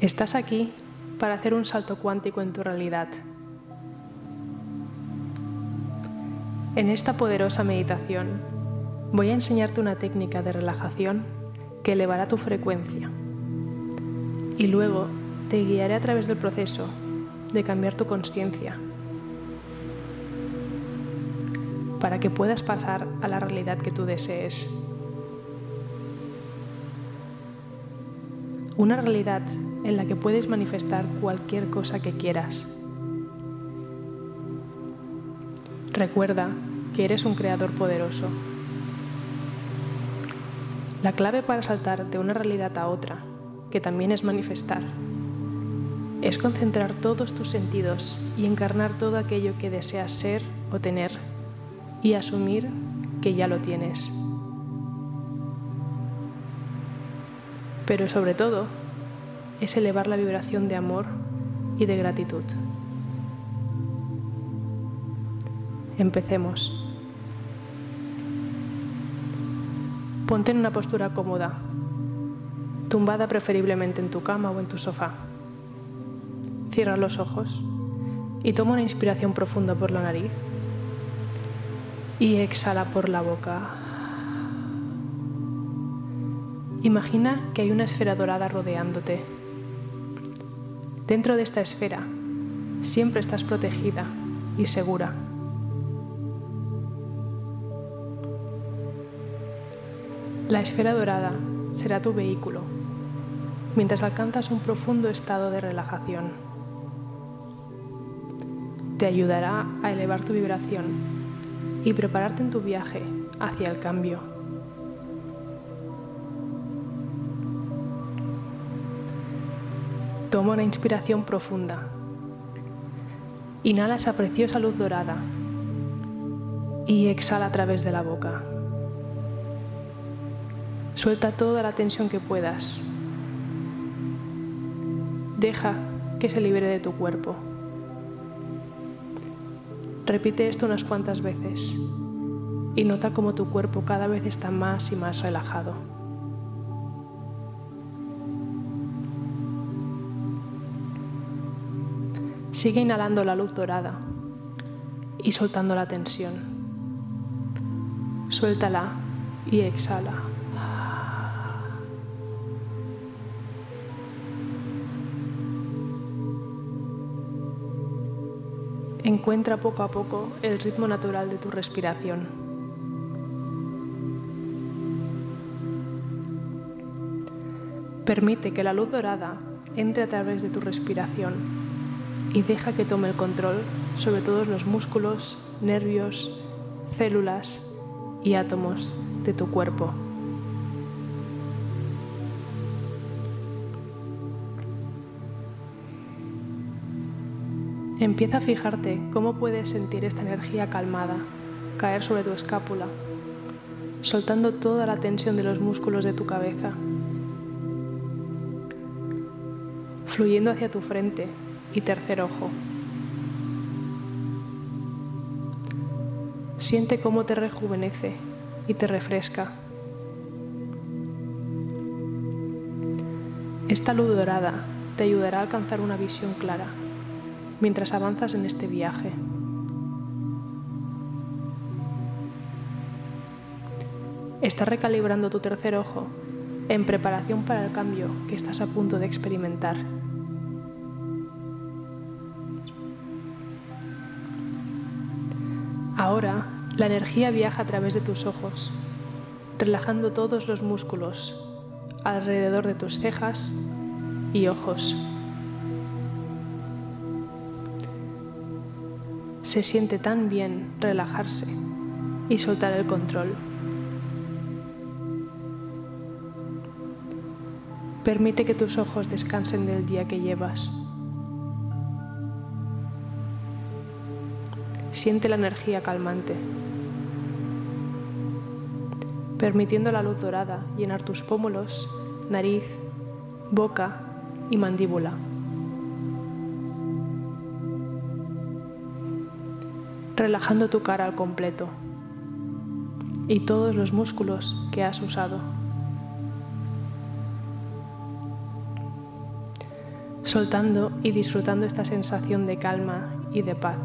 Estás aquí para hacer un salto cuántico en tu realidad. En esta poderosa meditación voy a enseñarte una técnica de relajación que elevará tu frecuencia y luego te guiaré a través del proceso de cambiar tu conciencia para que puedas pasar a la realidad que tú desees. Una realidad en la que puedes manifestar cualquier cosa que quieras. Recuerda que eres un creador poderoso. La clave para saltar de una realidad a otra, que también es manifestar, es concentrar todos tus sentidos y encarnar todo aquello que deseas ser o tener y asumir que ya lo tienes. Pero sobre todo, es elevar la vibración de amor y de gratitud. Empecemos. Ponte en una postura cómoda, tumbada preferiblemente en tu cama o en tu sofá. Cierra los ojos y toma una inspiración profunda por la nariz y exhala por la boca. Imagina que hay una esfera dorada rodeándote. Dentro de esta esfera siempre estás protegida y segura. La esfera dorada será tu vehículo mientras alcanzas un profundo estado de relajación. Te ayudará a elevar tu vibración y prepararte en tu viaje hacia el cambio. Toma una inspiración profunda. Inhala esa preciosa luz dorada y exhala a través de la boca. Suelta toda la tensión que puedas. Deja que se libere de tu cuerpo. Repite esto unas cuantas veces y nota cómo tu cuerpo cada vez está más y más relajado. Sigue inhalando la luz dorada y soltando la tensión. Suéltala y exhala. Encuentra poco a poco el ritmo natural de tu respiración. Permite que la luz dorada entre a través de tu respiración y deja que tome el control sobre todos los músculos, nervios, células y átomos de tu cuerpo. Empieza a fijarte cómo puedes sentir esta energía calmada caer sobre tu escápula, soltando toda la tensión de los músculos de tu cabeza, fluyendo hacia tu frente y tercer ojo. Siente cómo te rejuvenece y te refresca. Esta luz dorada te ayudará a alcanzar una visión clara mientras avanzas en este viaje. Estás recalibrando tu tercer ojo en preparación para el cambio que estás a punto de experimentar. Ahora la energía viaja a través de tus ojos, relajando todos los músculos alrededor de tus cejas y ojos. Se siente tan bien relajarse y soltar el control. Permite que tus ojos descansen del día que llevas. Siente la energía calmante, permitiendo la luz dorada llenar tus pómulos, nariz, boca y mandíbula. relajando tu cara al completo y todos los músculos que has usado. soltando y disfrutando esta sensación de calma y de paz.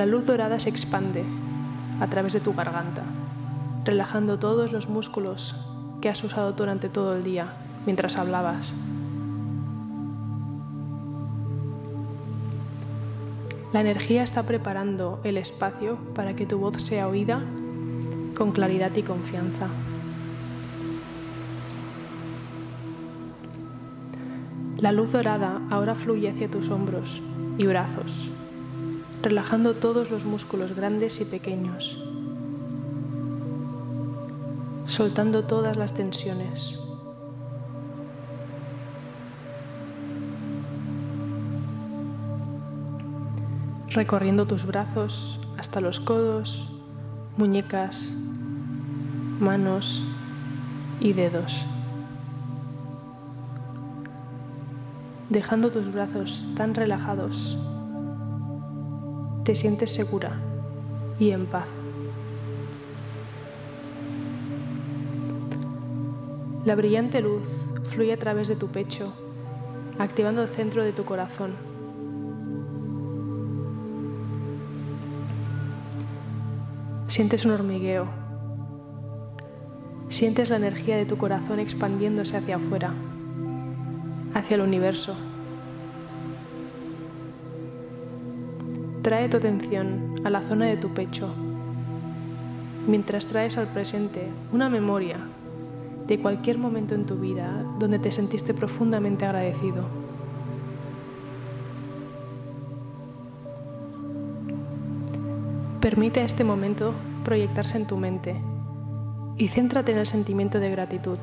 La luz dorada se expande a través de tu garganta, relajando todos los músculos que has usado durante todo el día mientras hablabas. La energía está preparando el espacio para que tu voz sea oída con claridad y confianza. La luz dorada ahora fluye hacia tus hombros y brazos, relajando todos los músculos grandes y pequeños, soltando todas las tensiones. recorriendo tus brazos hasta los codos, muñecas, manos y dedos. Dejando tus brazos tan relajados, te sientes segura y en paz. La brillante luz fluye a través de tu pecho, activando el centro de tu corazón. Sientes un hormigueo. Sientes la energía de tu corazón expandiéndose hacia afuera hacia el universo. Trae tu atención a la zona de tu pecho, mientras traes al presente una memoria de cualquier momento en tu vida donde te sentiste profundamente agradecido. Permite a este momento proyectarse en tu mente y céntrate en el sentimiento de gratitud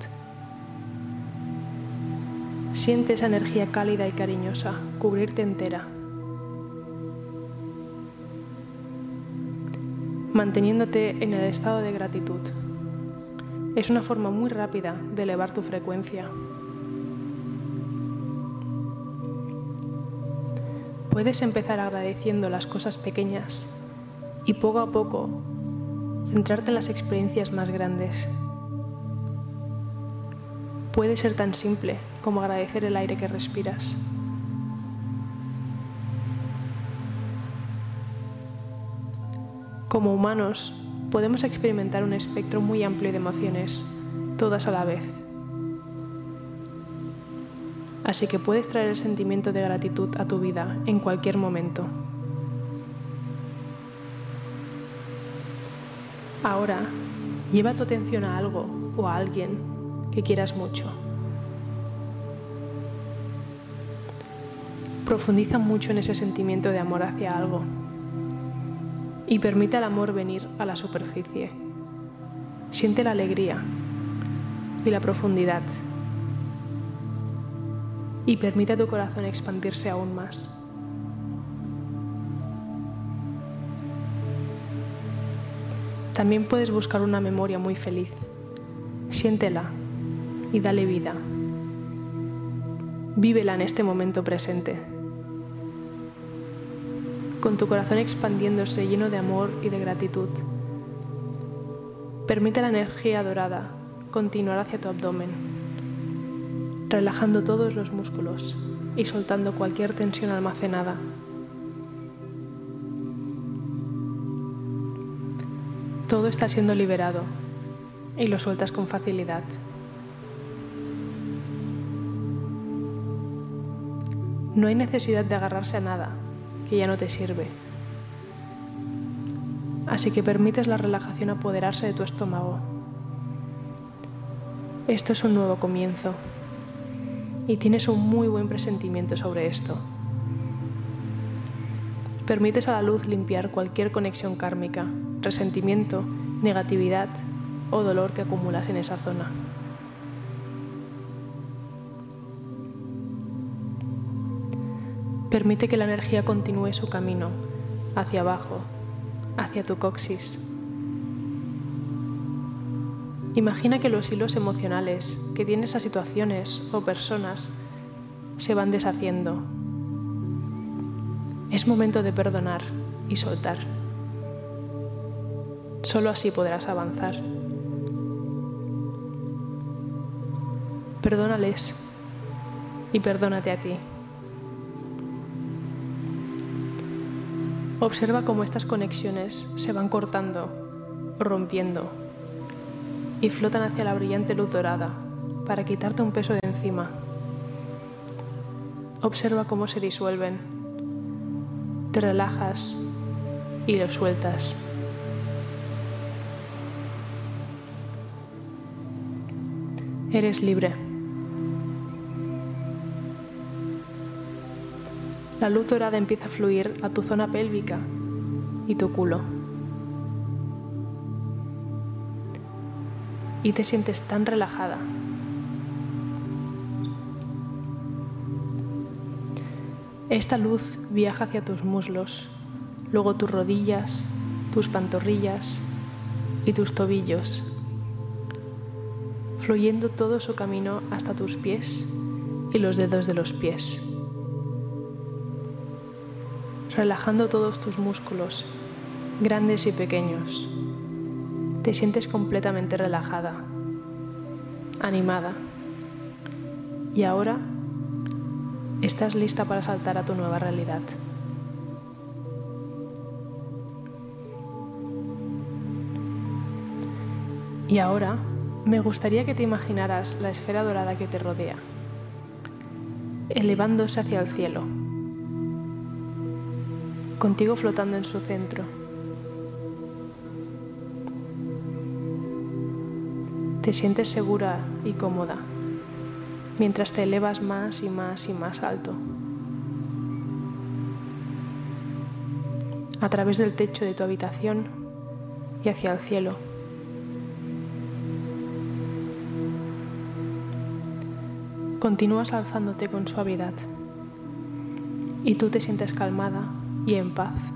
Siente esa energía cálida y cariñosa cubrirte entera, manteniéndote en el estado de gratitud. Es una forma muy rápida de elevar tu frecuencia. Puedes empezar agradeciendo las cosas pequeñas y poco a poco centrarte en las experiencias más grandes. Puede ser tan simple como agradecer el aire que respiras. Como humanos, podemos experimentar un espectro muy amplio de emociones, todas a la vez. Así que puedes traer el sentimiento de gratitud a tu vida en cualquier momento. Ahora, lleva tu atención a algo o a alguien que quieras mucho. Profundiza mucho en ese sentimiento de amor hacia algo y permite al amor venir a la superficie. Siente la alegría y la profundidad y permite a tu corazón expandirse aún más. También puedes buscar una memoria muy feliz. Siéntela y dale vida. Vívela en este momento presente con tu corazón expandiéndose lleno de amor y de gratitud. Permite la energía dorada continuar hacia tu abdomen, relajando todos los músculos y soltando cualquier tensión almacenada. Todo está siendo liberado y lo sueltas con facilidad. No hay necesidad de agarrarse a nada que ya no te sirve. Así que permites la relajación apoderarse de tu estómago. Esto es un nuevo comienzo y tienes un muy buen presentimiento sobre esto. Permites a la luz limpiar cualquier conexión kármica, resentimiento, negatividad o dolor que acumulas en esa zona. Permite que la energía continúe su camino hacia abajo, hacia tu coxis. Imagina que los hilos emocionales que tienes a situaciones o personas se van deshaciendo. Es momento de perdonar y soltar. Solo así podrás avanzar. Perdónales y perdónate a ti. Observa cómo estas conexiones se van cortando, rompiendo y flotan hacia la brillante luz dorada para quitarte un peso de encima. Observa cómo se disuelven. Te relajas y lo sueltas. Eres libre. La luz dorada empieza a fluir a tu zona pélvica y tu culo. Y te sientes tan relajada. Esta luz viaja hacia tus muslos, luego tus rodillas, tus pantorrillas y tus tobillos, fluyendo todo su camino hasta tus pies y los dedos de los pies relajando todos tus músculos, grandes y pequeños. Te sientes completamente relajada, animada. Y ahora estás lista para saltar a tu nueva realidad. Y ahora me gustaría que te imaginaras la esfera dorada que te rodea, elevándose hacia el cielo contigo flotando en su centro. Te sientes segura y cómoda mientras te elevas más y más y más alto. A través del techo de tu habitación y hacia el cielo. Continúas alzándote con suavidad y tú te sientes calmada y en paz.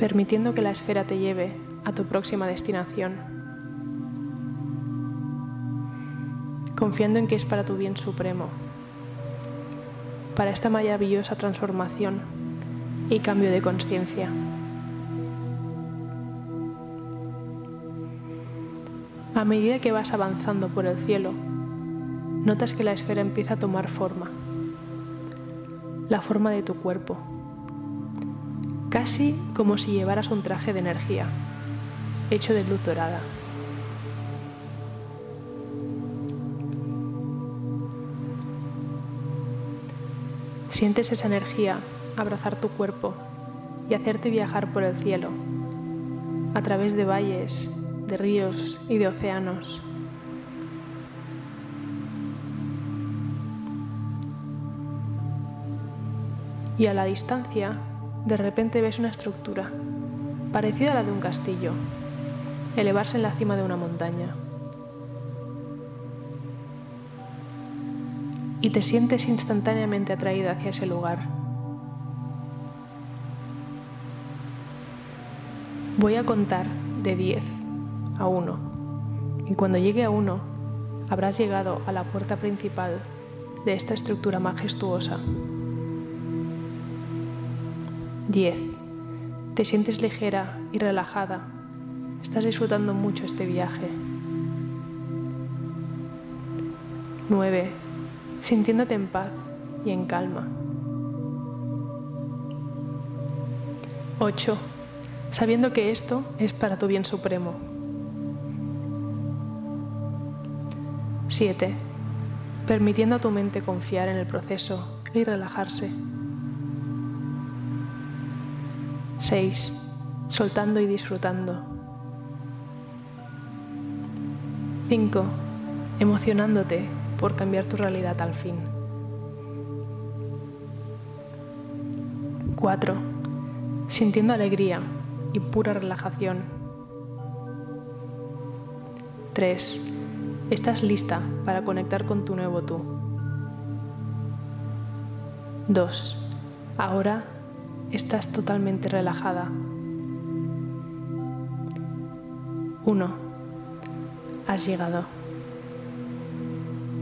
permitiendo que la esfera te lleve a tu próxima destinación, confiando en que es para tu bien supremo, para esta maravillosa transformación y cambio de conciencia. A medida que vas avanzando por el cielo, notas que la esfera empieza a tomar forma, la forma de tu cuerpo, casi como si llevaras un traje de energía, hecho de luz dorada. Sientes esa energía abrazar tu cuerpo y hacerte viajar por el cielo, a través de valles, de ríos y de océanos. Y a la distancia, de repente ves una estructura, parecida a la de un castillo, elevarse en la cima de una montaña. Y te sientes instantáneamente atraída hacia ese lugar. Voy a contar de 10 a uno. Y cuando llegue a uno, habrás llegado a la puerta principal de esta estructura majestuosa. 10. Te sientes ligera y relajada. Estás disfrutando mucho este viaje. 9. Sintiéndote en paz y en calma. 8. Sabiendo que esto es para tu bien supremo. 7. Permitiendo a tu mente confiar en el proceso y relajarse. 6. Soltando y disfrutando. 5. Emocionándote por cambiar tu realidad al fin. 4. Sintiendo alegría y pura relajación. 3 Estás lista para conectar con tu nuevo tú. 2. Ahora estás totalmente relajada. 1. Has llegado.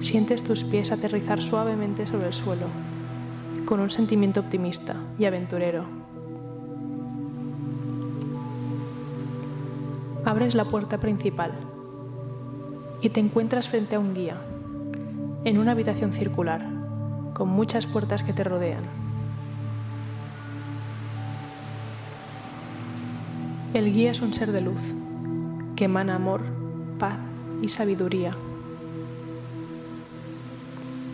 Sientes tus pies aterrizar suavemente sobre el suelo, con un sentimiento optimista y aventurero. Abres la puerta principal y te encuentras frente a un guía, en una habitación circular, con muchas puertas que te rodean. El guía es un ser de luz, que emana amor, paz y sabiduría.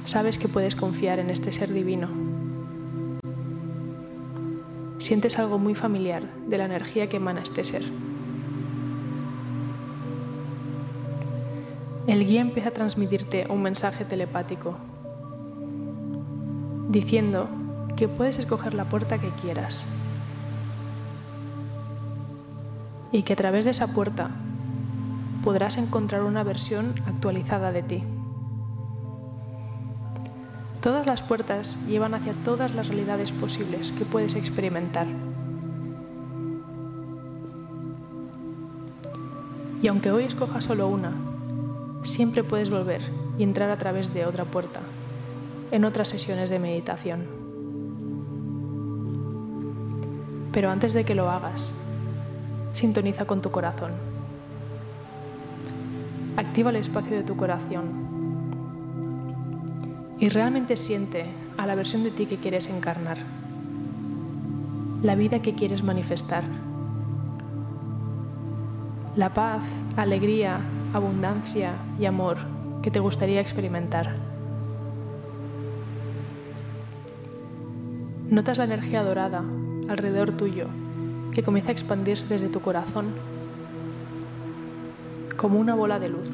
Sabes que puedes confiar en este ser divino. Sientes algo muy familiar de la energía que emana este ser. El guía empieza a transmitirte un mensaje telepático, diciendo que puedes escoger la puerta que quieras y que a través de esa puerta podrás encontrar una versión actualizada de ti. Todas las puertas llevan hacia todas las realidades posibles que puedes experimentar. Y aunque hoy escojas solo una, siempre puedes volver y entrar a través de otra puerta, en otras sesiones de meditación. Pero antes de que lo hagas, sintoniza con tu corazón. Activa el espacio de tu corazón y realmente siente a la versión de ti que quieres encarnar, la vida que quieres manifestar, la paz, alegría, abundancia y amor que te gustaría experimentar. Notas la energía dorada alrededor tuyo que comienza a expandirse desde tu corazón como una bola de luz.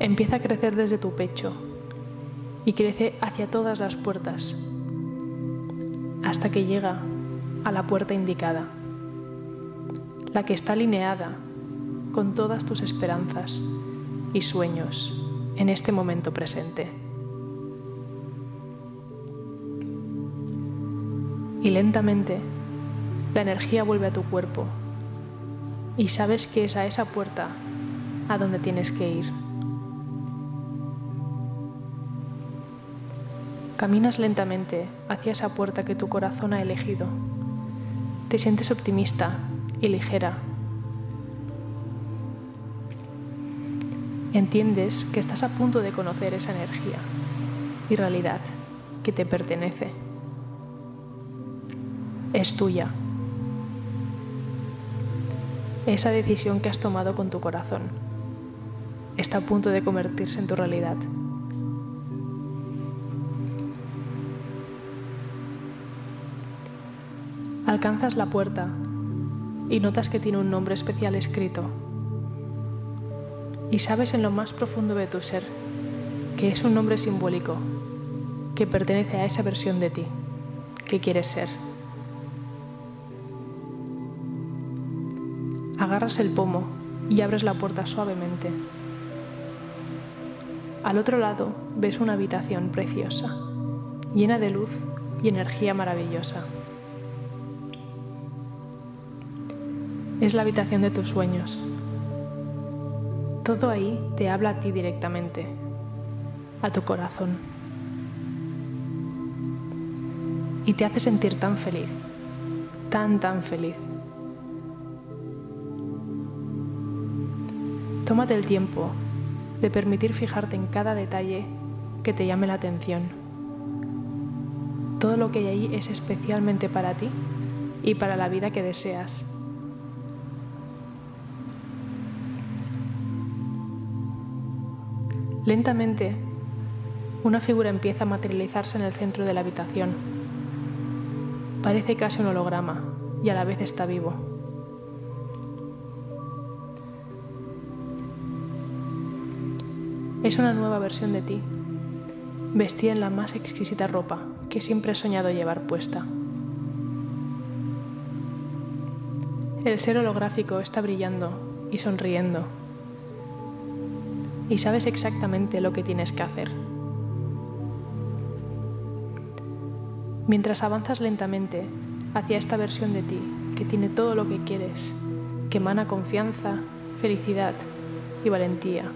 Empieza a crecer desde tu pecho y crece hacia todas las puertas hasta que llega a la puerta indicada la que está alineada con todas tus esperanzas y sueños en este momento presente. Y lentamente la energía vuelve a tu cuerpo y sabes que es a esa puerta a donde tienes que ir. Caminas lentamente hacia esa puerta que tu corazón ha elegido. Te sientes optimista y ligera. Entiendes que estás a punto de conocer esa energía y realidad que te pertenece. Es tuya. Esa decisión que has tomado con tu corazón está a punto de convertirse en tu realidad. Alcanzas la puerta y notas que tiene un nombre especial escrito. Y sabes en lo más profundo de tu ser que es un nombre simbólico que pertenece a esa versión de ti que quieres ser. Agarras el pomo y abres la puerta suavemente. Al otro lado ves una habitación preciosa, llena de luz y energía maravillosa. Es la habitación de tus sueños. Todo ahí te habla a ti directamente, a tu corazón. Y te hace sentir tan feliz, tan, tan feliz. Tómate el tiempo de permitir fijarte en cada detalle que te llame la atención. Todo lo que hay ahí es especialmente para ti y para la vida que deseas. Lentamente, una figura empieza a materializarse en el centro de la habitación. Parece casi un holograma y a la vez está vivo. Es una nueva versión de ti, vestida en la más exquisita ropa que siempre he soñado llevar puesta. El ser holográfico está brillando y sonriendo y sabes exactamente lo que tienes que hacer. Mientras avanzas lentamente hacia esta versión de ti que tiene todo lo que quieres, que emana confianza, felicidad y valentía,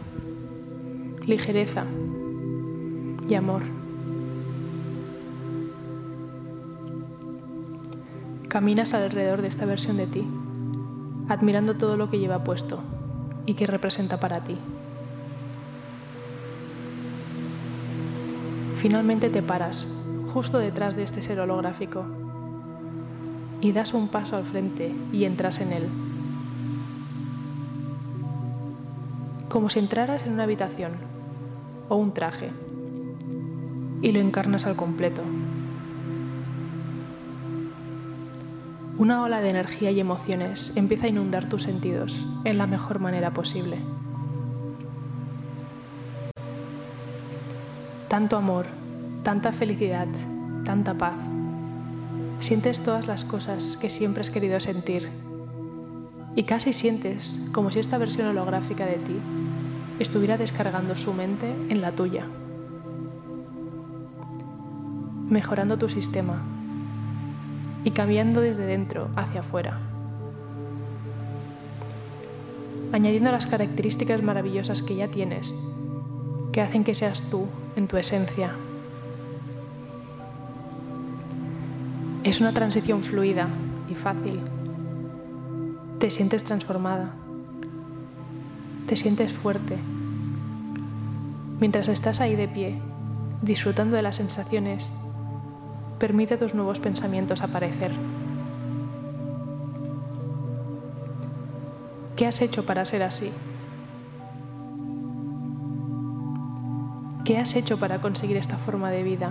ligereza y amor. Caminas alrededor de esta versión de ti, admirando todo lo que lleva puesto y que representa para ti. Finalmente te paras justo detrás de este ser holográfico y das un paso al frente y entras en él. Como si entraras en una habitación o un traje y lo encarnas al completo. Una ola de energía y emociones empieza a inundar tus sentidos en la mejor manera posible. Tanto amor, tanta felicidad, tanta paz. Sientes todas las cosas que siempre has querido sentir. Y casi sientes como si esta versión holográfica de ti estuviera descargando su mente en la tuya, mejorando tu sistema y cambiando desde dentro hacia afuera, añadiendo las características maravillosas que ya tienes, que hacen que seas tú en tu esencia. Es una transición fluida y fácil. Te sientes transformada. Te sientes fuerte. Mientras estás ahí de pie, disfrutando de las sensaciones permite a tus nuevos pensamientos aparecer. ¿Qué has hecho para ser así? ¿Qué has hecho para conseguir esta forma de vida?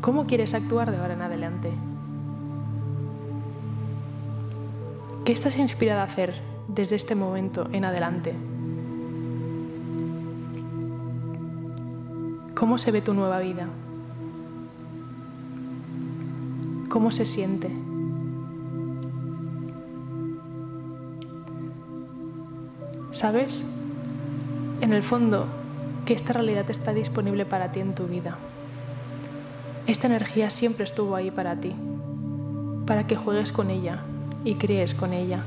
¿Cómo quieres actuar de ahora en adelante? ¿Qué estás inspirada a hacer desde este momento en adelante? ¿Cómo se ve tu nueva vida? ¿Cómo se siente? ¿Sabes? En el fondo, que esta realidad está disponible para ti en tu vida. Esta energía siempre estuvo ahí para ti, para que juegues con ella y crees con ella.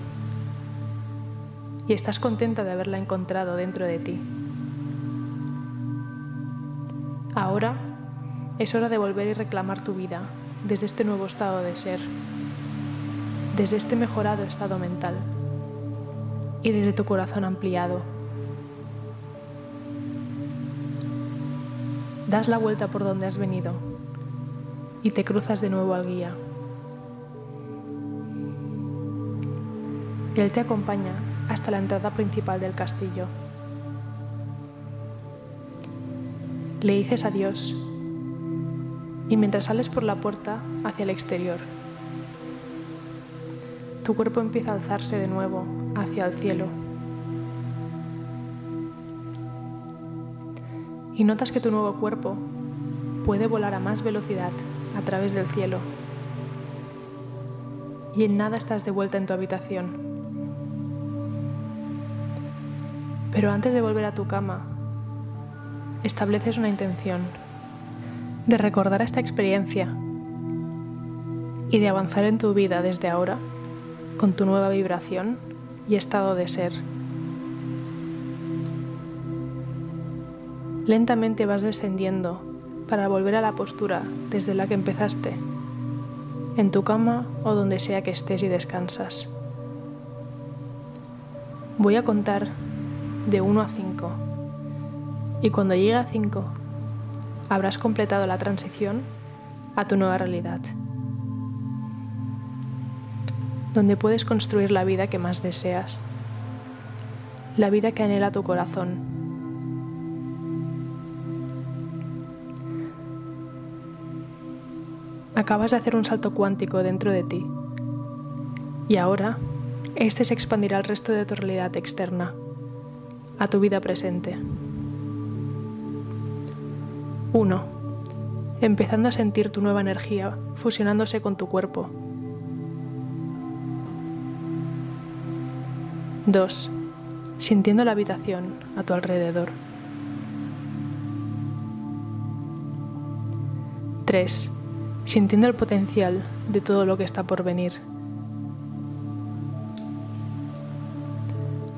Y estás contenta de haberla encontrado dentro de ti. Ahora es hora de volver y reclamar tu vida desde este nuevo estado de ser, desde este mejorado estado mental y desde tu corazón ampliado. Das la vuelta por donde has venido y te cruzas de nuevo al guía. Él te acompaña hasta la entrada principal del castillo. Le dices adiós y mientras sales por la puerta hacia el exterior, tu cuerpo empieza a alzarse de nuevo hacia el cielo. Y notas que tu nuevo cuerpo puede volar a más velocidad a través del cielo. Y en nada estás de vuelta en tu habitación. Pero antes de volver a tu cama, estableces una intención de recordar esta experiencia y de avanzar en tu vida desde ahora con tu nueva vibración y estado de ser. Lentamente vas descendiendo para volver a la postura desde la que empezaste, en tu cama o donde sea que estés y descansas. Voy a contar de 1 a 5 y cuando llegue a 5 habrás completado la transición a tu nueva realidad, donde puedes construir la vida que más deseas, la vida que anhela tu corazón. Acabas de hacer un salto cuántico dentro de ti y ahora este se expandirá al resto de tu realidad externa, a tu vida presente. 1. Empezando a sentir tu nueva energía fusionándose con tu cuerpo. 2. Sintiendo la habitación a tu alrededor. 3. Sintiendo el potencial de todo lo que está por venir.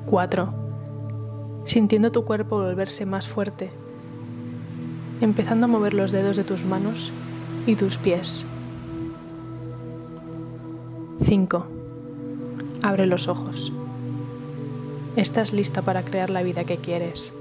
4. Sintiendo tu cuerpo volverse más fuerte empezando a mover los dedos de tus manos y tus pies. 5. Abre los ojos. Estás lista para crear la vida que quieres.